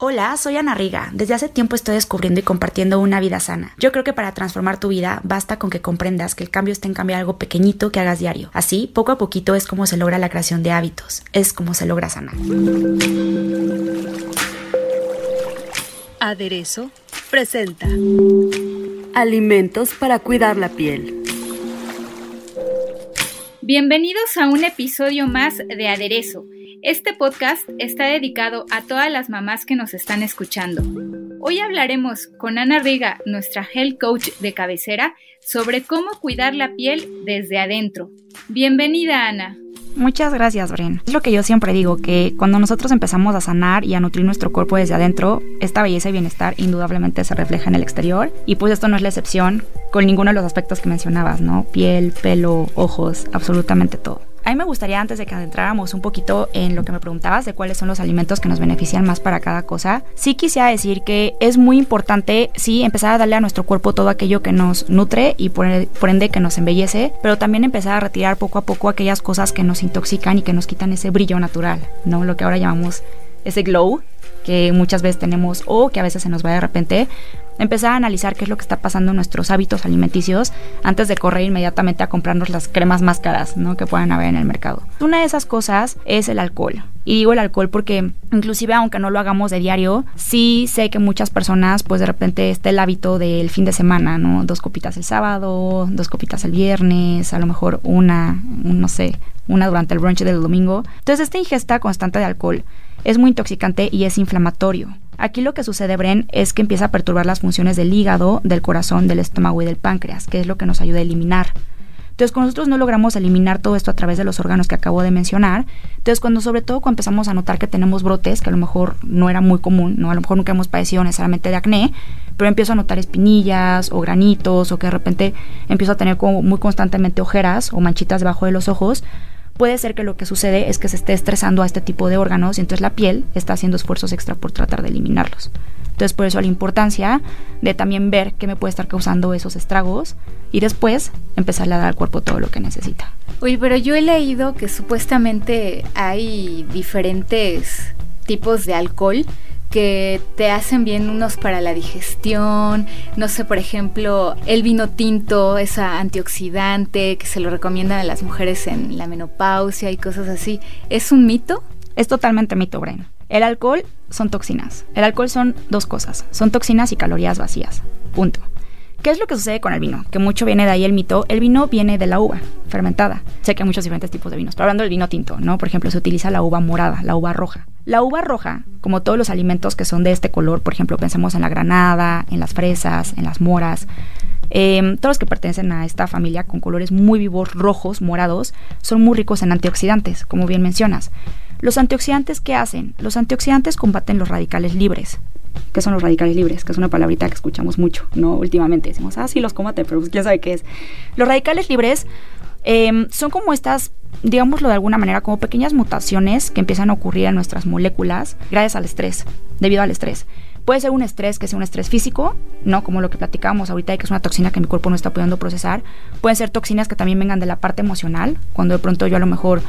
Hola, soy Ana Riga. Desde hace tiempo estoy descubriendo y compartiendo una vida sana. Yo creo que para transformar tu vida basta con que comprendas que el cambio está en cambiar algo pequeñito que hagas diario. Así, poco a poquito es como se logra la creación de hábitos. Es como se logra sanar. Aderezo presenta Alimentos para cuidar la piel. Bienvenidos a un episodio más de Aderezo. Este podcast está dedicado a todas las mamás que nos están escuchando. Hoy hablaremos con Ana Riga, nuestra health coach de cabecera, sobre cómo cuidar la piel desde adentro. Bienvenida, Ana. Muchas gracias, Bren. Es lo que yo siempre digo, que cuando nosotros empezamos a sanar y a nutrir nuestro cuerpo desde adentro, esta belleza y bienestar indudablemente se refleja en el exterior. Y pues esto no es la excepción con ninguno de los aspectos que mencionabas, ¿no? Piel, pelo, ojos, absolutamente todo. A mí me gustaría, antes de que adentráramos un poquito en lo que me preguntabas de cuáles son los alimentos que nos benefician más para cada cosa, sí quisiera decir que es muy importante, sí, empezar a darle a nuestro cuerpo todo aquello que nos nutre y por, ende que nos embellece, pero también empezar a retirar poco a poco aquellas cosas que nos intoxican y que nos quitan ese brillo natural, ¿no? Lo que ahora llamamos ese glow que muchas veces tenemos o que a veces se nos va de repente, empezar a analizar qué es lo que está pasando en nuestros hábitos alimenticios antes de correr inmediatamente a comprarnos las cremas más caras ¿no? que puedan haber en el mercado. Una de esas cosas es el alcohol. Y digo el alcohol porque inclusive aunque no lo hagamos de diario, sí sé que muchas personas pues de repente está el hábito del fin de semana, ¿no? Dos copitas el sábado, dos copitas el viernes, a lo mejor una, no sé, una durante el brunch del domingo. Entonces esta ingesta constante de alcohol es muy intoxicante y es inflamatorio. Aquí lo que sucede, Bren, es que empieza a perturbar las funciones del hígado, del corazón, del estómago y del páncreas, que es lo que nos ayuda a eliminar. Entonces, cuando nosotros no logramos eliminar todo esto a través de los órganos que acabo de mencionar, entonces cuando sobre todo cuando empezamos a notar que tenemos brotes, que a lo mejor no era muy común, no a lo mejor nunca hemos padecido necesariamente de acné, pero empiezo a notar espinillas o granitos o que de repente empiezo a tener como muy constantemente ojeras o manchitas debajo de los ojos, puede ser que lo que sucede es que se esté estresando a este tipo de órganos y entonces la piel está haciendo esfuerzos extra por tratar de eliminarlos. Entonces por eso la importancia de también ver qué me puede estar causando esos estragos y después empezarle a dar al cuerpo todo lo que necesita. Oye, pero yo he leído que supuestamente hay diferentes tipos de alcohol que te hacen bien unos para la digestión, no sé, por ejemplo, el vino tinto, esa antioxidante que se lo recomiendan a las mujeres en la menopausia y cosas así. ¿Es un mito? Es totalmente mito, Bren. El alcohol son toxinas. El alcohol son dos cosas, son toxinas y calorías vacías. Punto. ¿Qué es lo que sucede con el vino? Que mucho viene de ahí el mito. El vino viene de la uva fermentada. Sé que hay muchos diferentes tipos de vinos, pero hablando del vino tinto, ¿no? Por ejemplo, se utiliza la uva morada, la uva roja. La uva roja, como todos los alimentos que son de este color, por ejemplo, pensemos en la granada, en las fresas, en las moras, em, todos los que pertenecen a esta familia con colores muy vivos, rojos, morados, son muy ricos en antioxidantes, como bien mencionas. Los antioxidantes, ¿qué hacen? Los antioxidantes combaten los radicales libres. ¿Qué son los radicales libres? Que es una palabrita que escuchamos mucho, ¿no? Últimamente decimos, ah, sí, los combate, pero pues quién sabe qué es. Los radicales libres em, son como estas, digámoslo de alguna manera, como pequeñas mutaciones que empiezan a ocurrir en nuestras moléculas gracias al estrés, debido al estrés. Puede ser un estrés que sea un estrés físico, ¿no? Como lo que platicábamos ahorita, que es una toxina que mi cuerpo no está pudiendo procesar. Pueden ser toxinas que también vengan de la parte emocional, cuando de pronto yo a lo mejor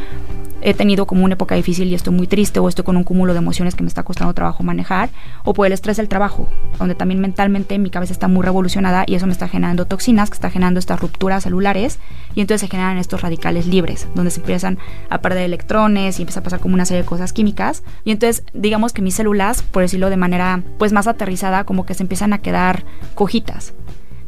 he tenido como una época difícil y estoy muy triste o estoy con un cúmulo de emociones que me está costando trabajo manejar, o por el estrés del trabajo, donde también mentalmente mi cabeza está muy revolucionada y eso me está generando toxinas, que está generando estas rupturas celulares y entonces se generan estos radicales libres, donde se empiezan a perder electrones y empieza a pasar como una serie de cosas químicas y entonces digamos que mis células, por decirlo de manera pues más aterrizada, como que se empiezan a quedar cojitas.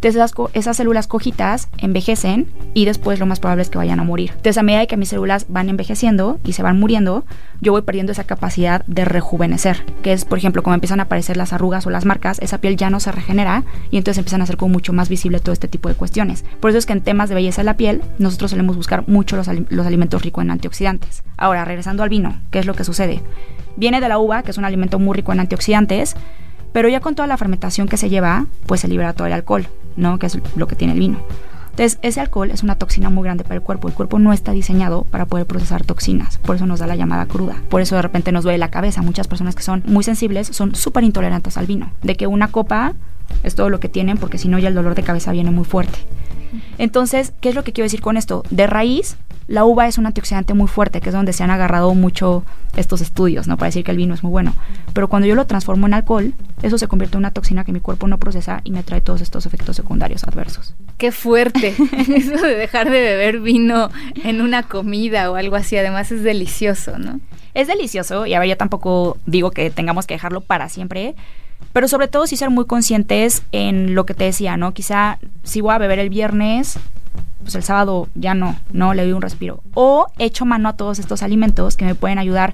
Entonces esas, esas, células cojitas envejecen y después lo más probable es que vayan a morir. Entonces a medida que mis células van envejeciendo y se van muriendo, yo voy perdiendo esa capacidad de rejuvenecer, que es por ejemplo como empiezan a aparecer las arrugas o las marcas, esa piel ya no se regenera y entonces empiezan a ser como mucho más visible todo este tipo de cuestiones. Por eso es que en temas de belleza de la piel nosotros solemos buscar mucho los, los alimentos ricos en antioxidantes. Ahora, regresando al vino, ¿qué es lo que sucede? Viene de la uva, que es un alimento muy rico en antioxidantes, pero ya con toda la fermentación que se lleva, pues se libera todo el alcohol, ¿no? Que es lo que tiene el vino. Entonces, ese alcohol es una toxina muy grande para el cuerpo. El cuerpo no está diseñado para poder procesar toxinas. Por eso nos da la llamada cruda. Por eso de repente nos duele la cabeza. Muchas personas que son muy sensibles son súper intolerantes al vino. De que una copa es todo lo que tienen porque si no ya el dolor de cabeza viene muy fuerte. Entonces, ¿qué es lo que quiero decir con esto? De raíz, la uva es un antioxidante muy fuerte, que es donde se han agarrado mucho estos estudios, ¿no? Para decir que el vino es muy bueno. Pero cuando yo lo transformo en alcohol, eso se convierte en una toxina que mi cuerpo no procesa y me trae todos estos efectos secundarios adversos. Qué fuerte. eso de dejar de beber vino en una comida o algo así, además es delicioso, ¿no? Es delicioso y a ver, yo tampoco digo que tengamos que dejarlo para siempre, pero sobre todo sí ser muy conscientes en lo que te decía, ¿no? Quizá si voy a beber el viernes, pues el sábado ya no, no le doy un respiro. O echo mano a todos estos alimentos que me pueden ayudar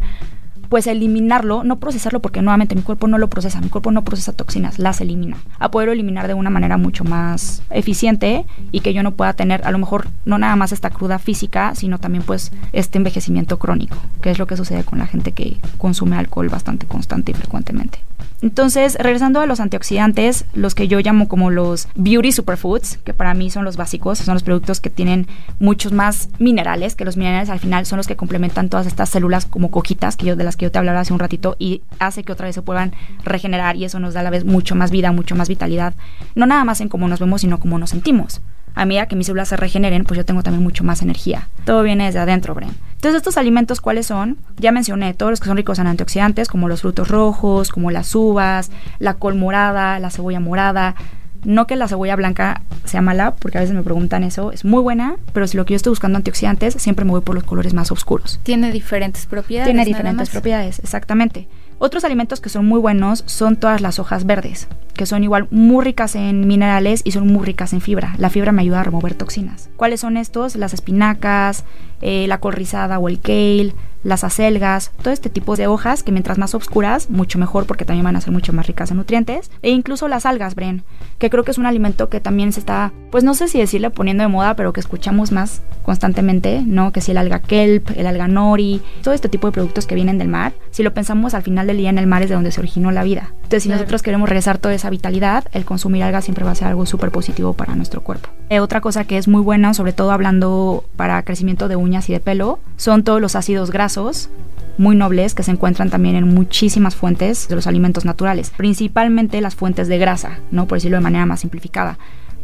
pues eliminarlo, no procesarlo porque nuevamente mi cuerpo no lo procesa, mi cuerpo no procesa toxinas, las elimina, a poderlo eliminar de una manera mucho más eficiente y que yo no pueda tener a lo mejor no nada más esta cruda física, sino también pues este envejecimiento crónico, que es lo que sucede con la gente que consume alcohol bastante constante y frecuentemente. Entonces, regresando a los antioxidantes, los que yo llamo como los beauty superfoods, que para mí son los básicos, son los productos que tienen muchos más minerales, que los minerales al final son los que complementan todas estas células como cojitas que yo, de las que yo te hablaba hace un ratito y hace que otra vez se puedan regenerar y eso nos da a la vez mucho más vida, mucho más vitalidad, no nada más en cómo nos vemos, sino cómo nos sentimos a medida que mis células se regeneren, pues yo tengo también mucho más energía. Todo viene desde adentro, Bren. Entonces, estos alimentos, ¿cuáles son? Ya mencioné, todos los que son ricos en antioxidantes, como los frutos rojos, como las uvas, la col morada, la cebolla morada. No que la cebolla blanca sea mala, porque a veces me preguntan eso, es muy buena, pero si lo que yo estoy buscando antioxidantes, siempre me voy por los colores más oscuros. Tiene diferentes propiedades. Tiene diferentes propiedades, exactamente. Otros alimentos que son muy buenos son todas las hojas verdes, que son igual muy ricas en minerales y son muy ricas en fibra. La fibra me ayuda a remover toxinas. ¿Cuáles son estos? Las espinacas, eh, la col rizada o el kale, las acelgas, todo este tipo de hojas que mientras más oscuras, mucho mejor porque también van a ser mucho más ricas en nutrientes. E incluso las algas, Bren, que creo que es un alimento que también se está, pues no sé si decirle poniendo de moda, pero que escuchamos más constantemente, ¿no? Que si el alga kelp, el alga nori, todo este tipo de productos que vienen del mar, si lo pensamos al final del día en el mar es de donde se originó la vida. Entonces, si nosotros queremos regresar toda esa vitalidad, el consumir algas siempre va a ser algo súper positivo para nuestro cuerpo. Eh, otra cosa que es muy buena, sobre todo hablando para crecimiento de uñas y de pelo, son todos los ácidos grasos muy nobles que se encuentran también en muchísimas fuentes de los alimentos naturales, principalmente las fuentes de grasa, ¿no? Por decirlo de manera más simplificada,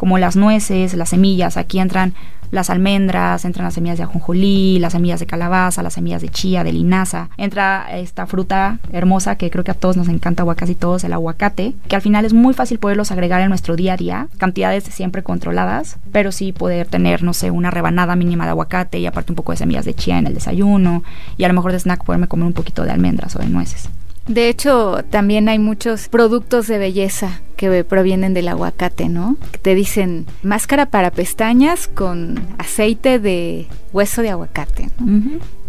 como las nueces, las semillas, aquí entran las almendras, entran las semillas de ajonjolí, las semillas de calabaza, las semillas de chía, de linaza. Entra esta fruta hermosa que creo que a todos nos encanta o casi todos, el aguacate, que al final es muy fácil poderlos agregar en nuestro día a día, cantidades siempre controladas, pero sí poder tener, no sé, una rebanada mínima de aguacate y aparte un poco de semillas de chía en el desayuno y a lo mejor de snack poderme comer un poquito de almendras o de nueces. De hecho, también hay muchos productos de belleza que provienen del aguacate, ¿no? Que te dicen máscara para pestañas con aceite de hueso de aguacate.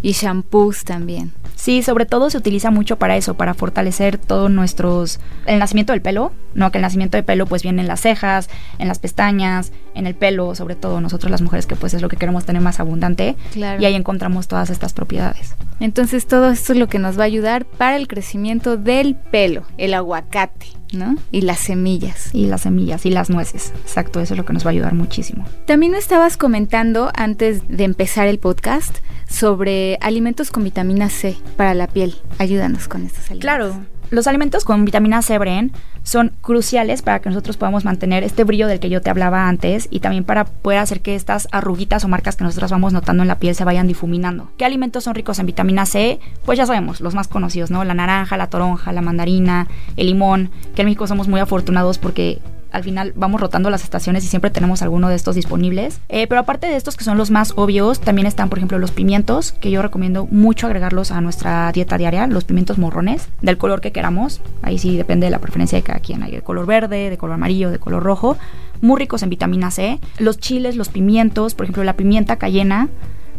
Y shampoos también. Sí, sobre todo se utiliza mucho para eso, para fortalecer todos nuestros... El nacimiento del pelo, ¿no? Que el nacimiento del pelo pues viene en las cejas, en las pestañas, en el pelo, sobre todo nosotros las mujeres que pues es lo que queremos tener más abundante. Claro. Y ahí encontramos todas estas propiedades. Entonces todo esto es lo que nos va a ayudar para el crecimiento del pelo, el aguacate. ¿No? Y las semillas. Y las semillas y las nueces. Exacto, eso es lo que nos va a ayudar muchísimo. También estabas comentando antes de empezar el podcast sobre alimentos con vitamina C para la piel. Ayúdanos con estos alimentos. Claro, los alimentos con vitamina C, Bren, son cruciales para que nosotros podamos mantener este brillo del que yo te hablaba antes y también para poder hacer que estas arruguitas o marcas que nosotros vamos notando en la piel se vayan difuminando. ¿Qué alimentos son ricos en vitamina C? Pues ya sabemos, los más conocidos, ¿no? La naranja, la toronja, la mandarina, el limón, que en México somos muy afortunados porque al final vamos rotando las estaciones y siempre tenemos alguno de estos disponibles. Eh, pero aparte de estos que son los más obvios, también están, por ejemplo, los pimientos, que yo recomiendo mucho agregarlos a nuestra dieta diaria, los pimientos morrones, del color que queramos. Ahí sí depende de la preferencia de cada quien. Hay de color verde, de color amarillo, de color rojo. Muy ricos en vitamina C. Los chiles, los pimientos, por ejemplo, la pimienta cayena,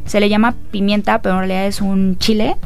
se le llama pimienta, pero en realidad es un chile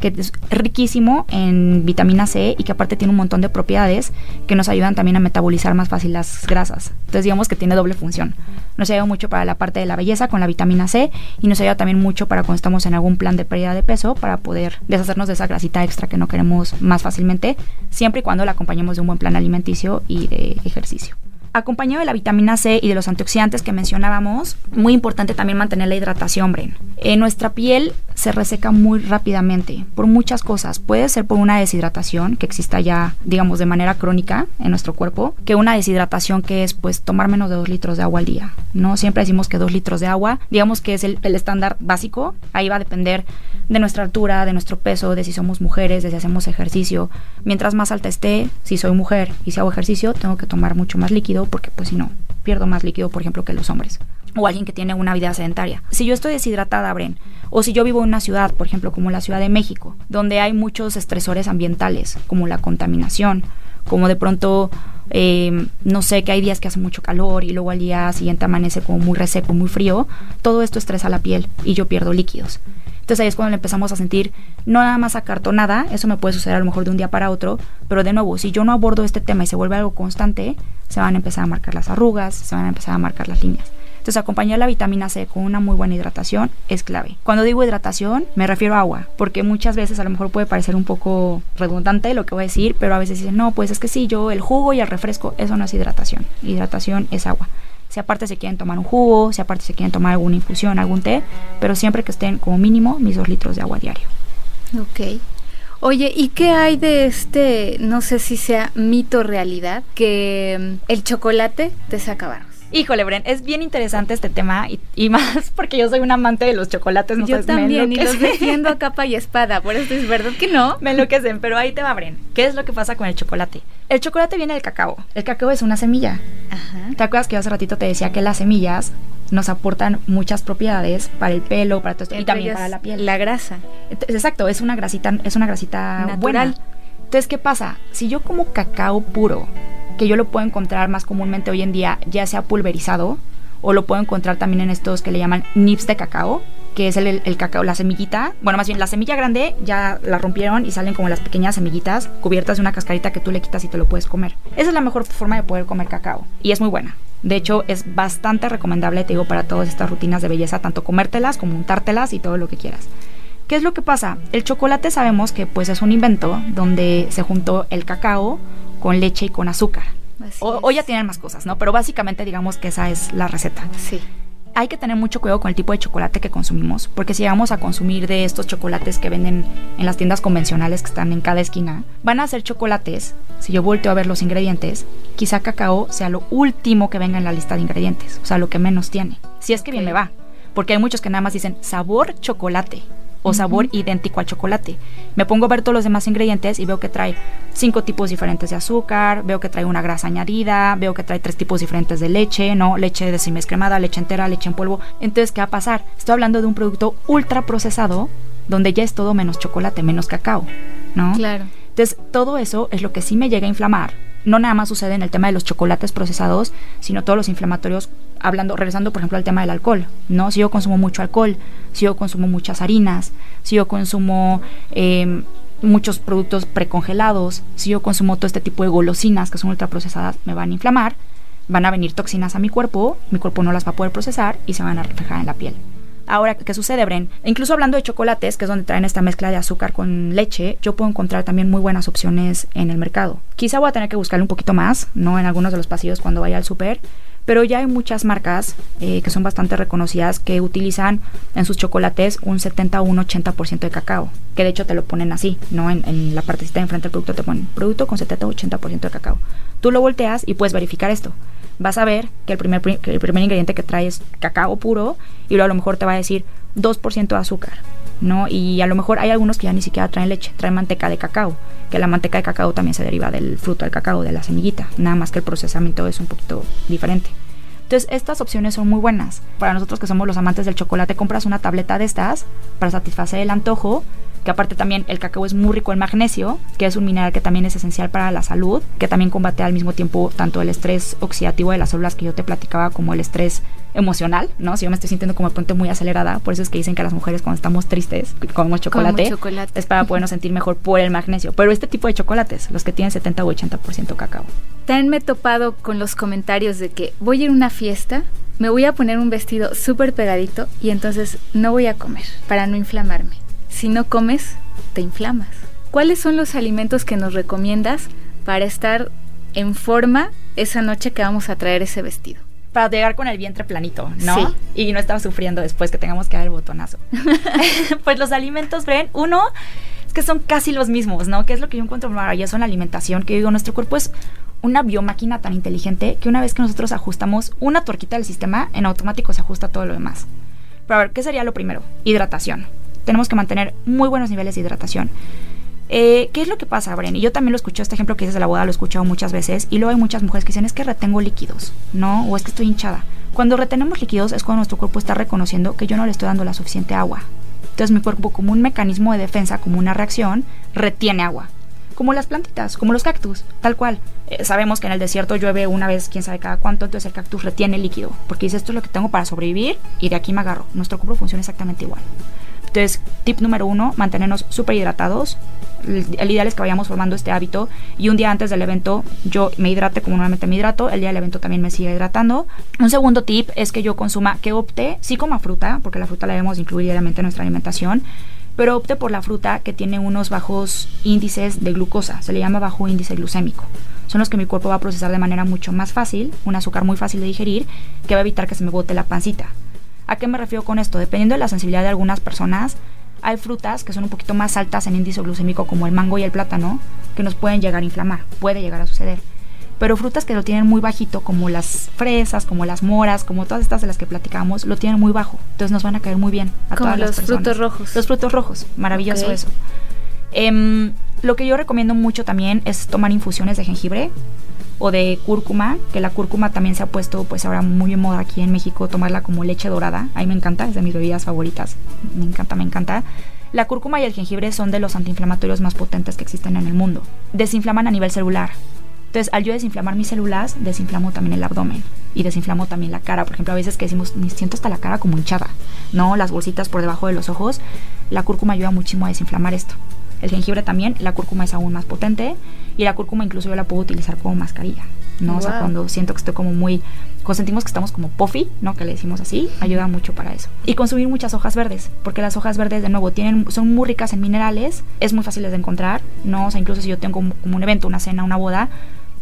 que es riquísimo en vitamina C y que aparte tiene un montón de propiedades que nos ayudan también a metabolizar más fácil las grasas. Entonces digamos que tiene doble función. Nos ayuda mucho para la parte de la belleza con la vitamina C y nos ayuda también mucho para cuando estamos en algún plan de pérdida de peso para poder deshacernos de esa grasita extra que no queremos más fácilmente, siempre y cuando la acompañemos de un buen plan alimenticio y de ejercicio acompañado de la vitamina C y de los antioxidantes que mencionábamos, muy importante también mantener la hidratación, Bren. En nuestra piel se reseca muy rápidamente por muchas cosas. Puede ser por una deshidratación que exista ya, digamos, de manera crónica en nuestro cuerpo, que una deshidratación que es, pues, tomar menos de dos litros de agua al día. No siempre decimos que dos litros de agua, digamos que es el, el estándar básico. Ahí va a depender de nuestra altura, de nuestro peso, de si somos mujeres, de si hacemos ejercicio. Mientras más alta esté, si soy mujer y si hago ejercicio, tengo que tomar mucho más líquido porque pues si no, pierdo más líquido, por ejemplo, que los hombres. O alguien que tiene una vida sedentaria. Si yo estoy deshidratada, Bren, o si yo vivo en una ciudad, por ejemplo, como la Ciudad de México, donde hay muchos estresores ambientales, como la contaminación, como de pronto, eh, no sé, que hay días que hace mucho calor y luego al día siguiente amanece como muy reseco, muy frío, todo esto estresa la piel y yo pierdo líquidos. Entonces ahí es cuando empezamos a sentir no nada más acartonada, eso me puede suceder a lo mejor de un día para otro, pero de nuevo, si yo no abordo este tema y se vuelve algo constante, se van a empezar a marcar las arrugas, se van a empezar a marcar las líneas. Entonces acompañar la vitamina C con una muy buena hidratación es clave. Cuando digo hidratación me refiero a agua, porque muchas veces a lo mejor puede parecer un poco redundante lo que voy a decir, pero a veces dicen, no, pues es que sí, yo el jugo y el refresco, eso no es hidratación. Hidratación es agua si aparte se quieren tomar un jugo, si aparte se quieren tomar alguna infusión, algún té, pero siempre que estén como mínimo mis dos litros de agua diario. Ok. Oye, ¿y qué hay de este, no sé si sea mito realidad, que mm, el chocolate te saca barros? Híjole, Bren, es bien interesante este tema y, más porque yo soy un amante de los chocolates. No yo también, y los defiendo a capa y espada, por eso es verdad que no. Me enloquecen, pero ahí te va, Bren. ¿Qué es lo que pasa con el chocolate? El chocolate viene del cacao. El cacao es una semilla. Ajá. ¿Te acuerdas que yo hace ratito te decía que las semillas nos aportan muchas propiedades para el pelo, para todo esto, y también para la piel? La grasa. Exacto, es una grasita, es una grasita Natural. buena. Entonces, ¿qué pasa? Si yo como cacao puro, que yo lo puedo encontrar más comúnmente hoy en día, ya sea pulverizado, o lo puedo encontrar también en estos que le llaman nips de cacao, que es el, el, cacao, la semillita. Bueno, más bien la semilla grande ya la rompieron y salen como las pequeñas semillitas cubiertas de una cascarita que tú le quitas y te lo puedes comer. Esa es la mejor forma de poder comer cacao y es muy buena. De hecho, es bastante recomendable, te digo, para todas estas rutinas de belleza, tanto comértelas como untártelas y todo lo que quieras. ¿Qué es lo que pasa? El chocolate sabemos que pues es un invento donde se juntó el cacao con leche y con azúcar. O, o, ya tienen más cosas, ¿no? Pero básicamente digamos que esa es la receta. Sí hay que tener mucho cuidado con el tipo de chocolate que consumimos, porque si vamos a consumir de estos chocolates que venden en las tiendas convencionales que están en cada esquina, van a ser chocolates, si yo volteo a ver los ingredientes, quizá cacao sea lo último que venga en la lista de ingredientes, o sea, lo que menos tiene, si es que bien me va, porque hay muchos que nada más dicen sabor chocolate o sabor idéntico al chocolate. Me pongo a ver todos los demás ingredientes y veo que trae cinco tipos diferentes de azúcar, veo que trae una grasa añadida, veo que trae tres tipos diferentes de leche, ¿no? Leche de semescremada, leche entera, leche en polvo. Entonces, ¿qué va a pasar? Estoy hablando de un producto ultra procesado donde ya es todo menos chocolate, menos cacao, ¿no? Claro. Entonces, todo eso es lo que sí me llega a inflamar no nada más sucede en el tema de los chocolates procesados, sino todos los inflamatorios, hablando, regresando por ejemplo al tema del alcohol, ¿no? Si yo consumo mucho alcohol, si yo consumo muchas harinas, si yo consumo em, muchos productos precongelados, si yo consumo todo este tipo de golosinas que son ultraprocesadas, me van a inflamar, van a venir toxinas a mi cuerpo, mi cuerpo no las va a poder procesar y se van a reflejar en la piel. Ahora, ¿qué sucede, Bren? Incluso hablando de chocolates, que es donde traen esta mezcla de azúcar con leche, yo puedo encontrar también muy buenas opciones en el mercado. Quizá voy a tener que buscarle un poquito más, ¿no? En algunos de los pasillos cuando vaya al súper, pero ya hay muchas marcas eh, que son bastante reconocidas que utilizan en sus chocolates un 70 o un 80% de cacao, que de hecho te lo ponen así, ¿no? En, en la partecita de enfrente del producto te ponen producto con 70 o 80% de cacao. Tú lo volteas y puedes verificar esto vas a ver que el primer, el primer ingrediente que trae es cacao puro y luego a lo mejor te va a decir 2% de azúcar, ¿no? Y a lo mejor hay algunos que ya ni siquiera traen leche, traen manteca de cacao, que la manteca de cacao también se deriva del fruto del cacao, de la semillita, nada más que el procesamiento es un poquito diferente. Entonces, estas opciones son muy buenas. Para nosotros que somos los amantes del chocolate, compras una tableta de estas para satisfacer el antojo que aparte también el cacao es muy rico en magnesio, que es un mineral que también es esencial para la salud, que también combate al mismo tiempo tanto el estrés oxidativo de las células que yo te platicaba como el estrés emocional, ¿no? Si yo me estoy sintiendo como de pronto muy acelerada, por eso es que dicen que las mujeres cuando estamos tristes comemos chocolate, chocolate. es para podernos sentir mejor por el magnesio. Pero este tipo de chocolates, los que tienen 70 o 80% cacao. También me he topado con los comentarios de que voy a ir a una fiesta, me voy a poner un vestido súper pegadito y entonces no voy a comer para no inflamarme si no comes, te inflamas. ¿Cuáles son los alimentos que nos recomiendas para estar en forma esa noche que vamos a traer ese vestido? Para llegar con el vientre planito, ¿no? Sí. Y no estar sufriendo después que tengamos que dar el botonazo. pues los alimentos, Bren, uno es que son casi los mismos, ¿no? Que es lo que yo encuentro maravilloso en la alimentación, que digo, nuestro cuerpo es una biomáquina tan inteligente que una vez que nosotros ajustamos una torquita del sistema, en automático se ajusta todo lo demás. Pero a ver, ¿qué sería lo primero? Hidratación tenemos que mantener muy buenos niveles de hidratación. Eh, ¿Qué es lo que pasa, Bren? Y yo también lo escuché, este ejemplo que dices de la boda lo he escuchado muchas veces, y luego hay muchas mujeres que dicen, es que retengo líquidos, ¿no? O es que estoy hinchada. Cuando retenemos líquidos es cuando nuestro cuerpo está reconociendo que yo no le estoy dando la suficiente agua. Entonces mi cuerpo, como un mecanismo de defensa, como una reacción, retiene agua. Como las plantitas, como los cactus, tal cual. Eh, sabemos que en el desierto llueve una vez, quién sabe cada cuánto, entonces el cactus retiene líquido, porque dice, esto es lo que tengo para sobrevivir y de aquí me agarro. Nuestro cuerpo funciona exactamente igual. Entonces, tip número uno, mantenernos súper hidratados. El, ideal es que vayamos formando este hábito y un día antes del evento yo me hidrate como normalmente me hidrato, el día del evento también me sigue hidratando. Un segundo tip es que yo consuma, que opte, sí coma fruta, porque la fruta la debemos incluir diariamente en nuestra alimentación, pero opte por la fruta que tiene unos bajos índices de glucosa, se le llama bajo índice glucémico. Son los que mi cuerpo va a procesar de manera mucho más fácil, un azúcar muy fácil de digerir, que va a evitar que se me bote la pancita. ¿A qué me refiero con esto? Dependiendo de la sensibilidad de algunas personas, hay frutas que son un poquito más altas en índice glucémico como el mango y el plátano que nos pueden llegar a inflamar, puede llegar a suceder. Pero frutas que lo tienen muy bajito como las fresas, como las moras, como todas estas de las que platicamos, lo tienen muy bajo. Entonces nos van a caer muy bien a como todas los las frutos rojos. Los frutos rojos, maravilloso eso. Em, lo que yo recomiendo mucho también es tomar infusiones de jengibre o de cúrcuma, que la cúrcuma también se ha puesto pues ahora muy en moda aquí en México, tomarla como leche dorada. A me encanta, es de mis bebidas favoritas. Me encanta, me encanta. La cúrcuma y el jengibre son de los antiinflamatorios más potentes que existen en el mundo. Desinflaman a nivel celular. Entonces, al yo desinflamar mis células, desinflamo también el abdomen y desinflamo también la cara. Por ejemplo, a veces que decimos, me siento hasta la cara como hinchada, ¿no? Las bolsitas por debajo de los ojos. La cúrcuma ayuda muchísimo a desinflamar esto. El jengibre también, la cúrcuma es aún más potente y la cúrcuma incluso yo la puedo utilizar como mascarilla, ¿no? O sea, cuando siento que estoy como muy, cuando sentimos que estamos como puffy, ¿no? Que le decimos así, ayuda mucho para eso. Y consumir muchas hojas verdes, porque las hojas verdes, de nuevo, tienen, son muy ricas en minerales, es muy fácil de encontrar, ¿no? O sea, incluso si yo tengo como, como un evento, una cena, una boda,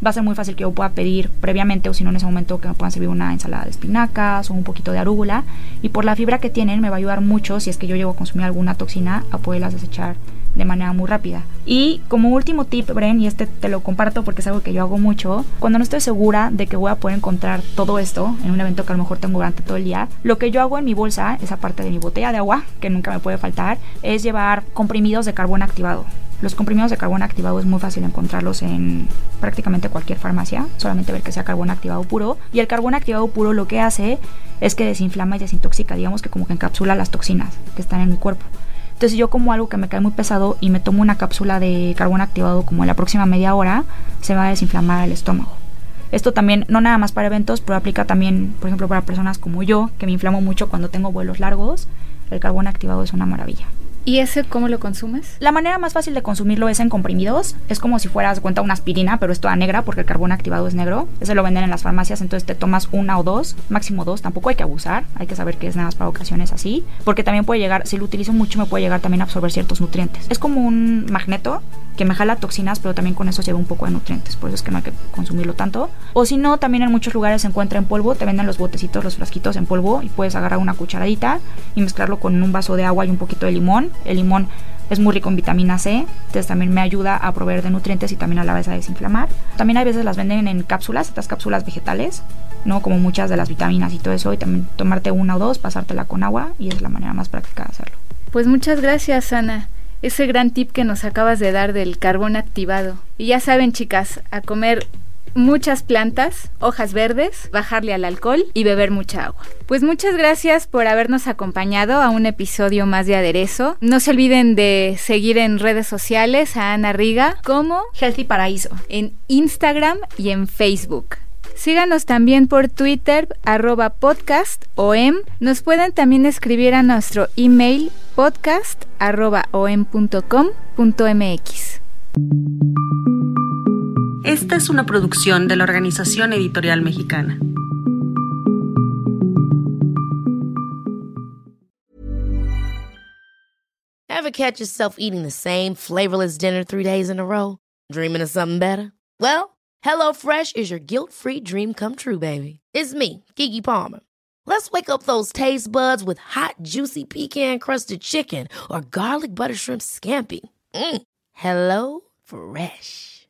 va a ser muy fácil que yo pueda pedir previamente o si no en ese momento que me puedan servir una ensalada de espinacas o un poquito de arúgula y por la fibra que tienen me va a ayudar mucho si es que yo llego a consumir alguna toxina a poderlas desechar de manera muy rápida. Y como último tip, Bren, y este te lo comparto porque es algo que yo hago mucho, cuando no estoy segura de que voy a poder encontrar todo esto en un evento que a lo mejor tengo durante todo el día, lo que yo hago en mi bolsa, esa parte de mi botella de agua, que nunca me puede faltar, es llevar comprimidos de carbón activado. Los comprimidos de carbón activado es muy fácil encontrarlos en prácticamente cualquier farmacia, solamente ver que sea carbón activado puro. Y el carbón activado puro lo que hace es que desinflama y desintoxica, digamos que como que encapsula las toxinas que están en mi cuerpo. Entonces yo como algo que me cae muy pesado y me tomo una cápsula de carbón activado como en la próxima media hora, se va a desinflamar el estómago. Esto también, no nada más para eventos, pero aplica también, por ejemplo, para personas como yo, que me inflamo mucho cuando tengo vuelos largos. El carbón activado es una maravilla. ¿Y ese cómo lo consumes? La manera más fácil de consumirlo es en comprimidos. Es como si fueras cuenta una aspirina, pero es toda negra porque el carbón activado es negro. Ese lo venden en las farmacias, entonces te tomas una o dos, máximo dos. Tampoco hay que abusar, hay que saber que es nada más para ocasiones así. Porque también puede llegar, si lo utilizo mucho, me puede llegar también a absorber ciertos nutrientes. Es como un magneto que me jala toxinas, pero también con eso lleva un poco de nutrientes, por eso es que no hay que consumirlo tanto. O si no, también en muchos lugares se encuentra en polvo, te venden los botecitos, los frasquitos en polvo y puedes agarrar una cucharadita y mezclarlo con un vaso de agua y un poquito de limón. El limón es muy rico en vitamina C, entonces también me ayuda a proveer de nutrientes y también a la vez a desinflamar. También hay veces las venden en cápsulas, estas cápsulas vegetales, ¿no? Como muchas de las vitaminas y todo eso, y también tomarte una o dos, pasártela con agua y es la manera más práctica de hacerlo. Pues muchas gracias, Ana. Ese gran tip que nos acabas de dar del carbón activado. Y ya saben, chicas, a comer muchas plantas, hojas verdes, bajarle al alcohol y beber mucha agua. Pues muchas gracias por habernos acompañado a un episodio más de Aderezo. No se olviden de seguir en redes sociales a Ana Riga como Healthy Paraíso en Instagram y en Facebook. Síganos también por Twitter, arroba podcast em. Nos pueden también escribir a nuestro email podcast arroba em.com.mx. Esta es una producción de la Organización Editorial Mexicana. Ever catch yourself eating the same flavorless dinner three days in a row? Dreaming of something better? Well, HelloFresh is your guilt-free dream come true, baby. It's me, Kiki Palmer. Let's wake up those taste buds with hot, juicy pecan-crusted chicken or garlic butter shrimp scampi. Mm. Hello Fresh.